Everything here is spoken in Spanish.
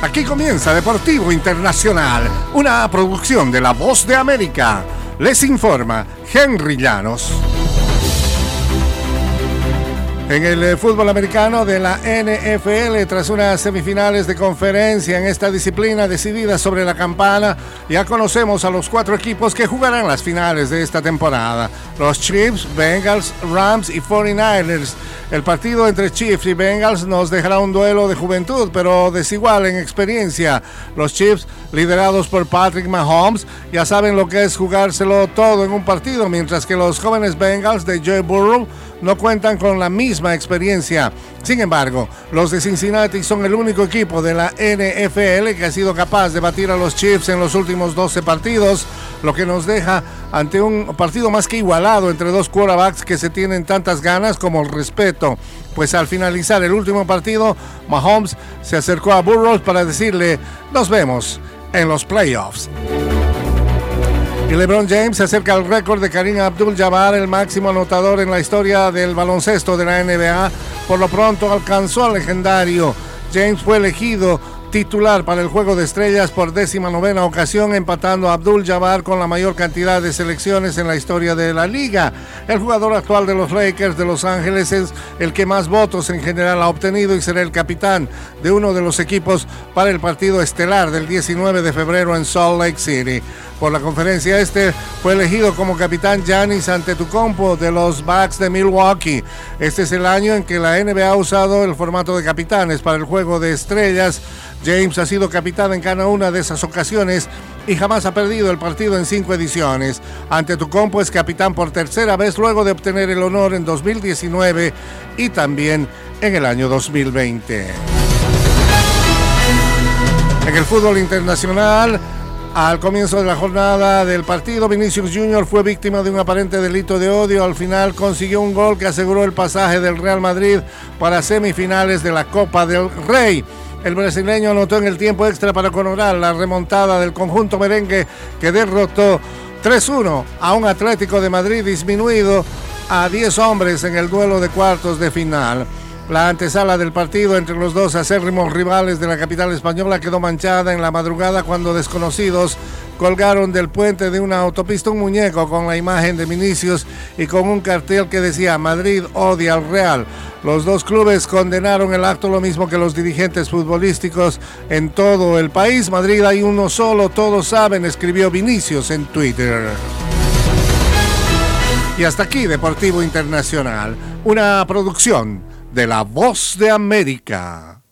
Aquí comienza Deportivo Internacional, una producción de La Voz de América. Les informa Henry Llanos. En el eh, fútbol americano de la NFL, tras unas semifinales de conferencia en esta disciplina decidida sobre la campana, ya conocemos a los cuatro equipos que jugarán las finales de esta temporada. Los Chiefs, Bengals, Rams y 49ers. El partido entre Chiefs y Bengals nos dejará un duelo de juventud, pero desigual en experiencia. Los Chiefs, liderados por Patrick Mahomes, ya saben lo que es jugárselo todo en un partido, mientras que los jóvenes Bengals de Joe Burrow no cuentan con la misma experiencia. Sin embargo, los de Cincinnati son el único equipo de la NFL que ha sido capaz de batir a los Chiefs en los últimos 12 partidos, lo que nos deja ante un partido más que igualado entre dos quarterbacks que se tienen tantas ganas como el respeto. Pues al finalizar el último partido, Mahomes se acercó a Burroughs para decirle, nos vemos en los playoffs. Y LeBron James se acerca al récord de Karim Abdul-Jabbar, el máximo anotador en la historia del baloncesto de la NBA. Por lo pronto alcanzó al legendario. James fue elegido titular para el Juego de Estrellas por décima novena ocasión, empatando a Abdul Jabbar con la mayor cantidad de selecciones en la historia de la liga. El jugador actual de los Lakers de Los Ángeles es el que más votos en general ha obtenido y será el capitán de uno de los equipos para el partido estelar del 19 de febrero en Salt Lake City. Por la conferencia este fue elegido como capitán Giannis Antetokounmpo de los Bucks de Milwaukee. Este es el año en que la NBA ha usado el formato de capitanes para el juego de estrellas. James ha sido capitán en cada una de esas ocasiones y jamás ha perdido el partido en cinco ediciones. Antetokounmpo es capitán por tercera vez luego de obtener el honor en 2019 y también en el año 2020. En el fútbol internacional, al comienzo de la jornada del partido, Vinicius Jr. fue víctima de un aparente delito de odio. Al final consiguió un gol que aseguró el pasaje del Real Madrid para semifinales de la Copa del Rey. El brasileño anotó en el tiempo extra para coronar la remontada del conjunto merengue que derrotó 3-1 a un Atlético de Madrid disminuido a 10 hombres en el duelo de cuartos de final. La antesala del partido entre los dos acérrimos rivales de la capital española quedó manchada en la madrugada cuando desconocidos colgaron del puente de una autopista un muñeco con la imagen de Vinicius y con un cartel que decía Madrid odia al Real. Los dos clubes condenaron el acto lo mismo que los dirigentes futbolísticos en todo el país. Madrid hay uno solo, todos saben, escribió Vinicius en Twitter. Y hasta aquí Deportivo Internacional, una producción de La Voz de América.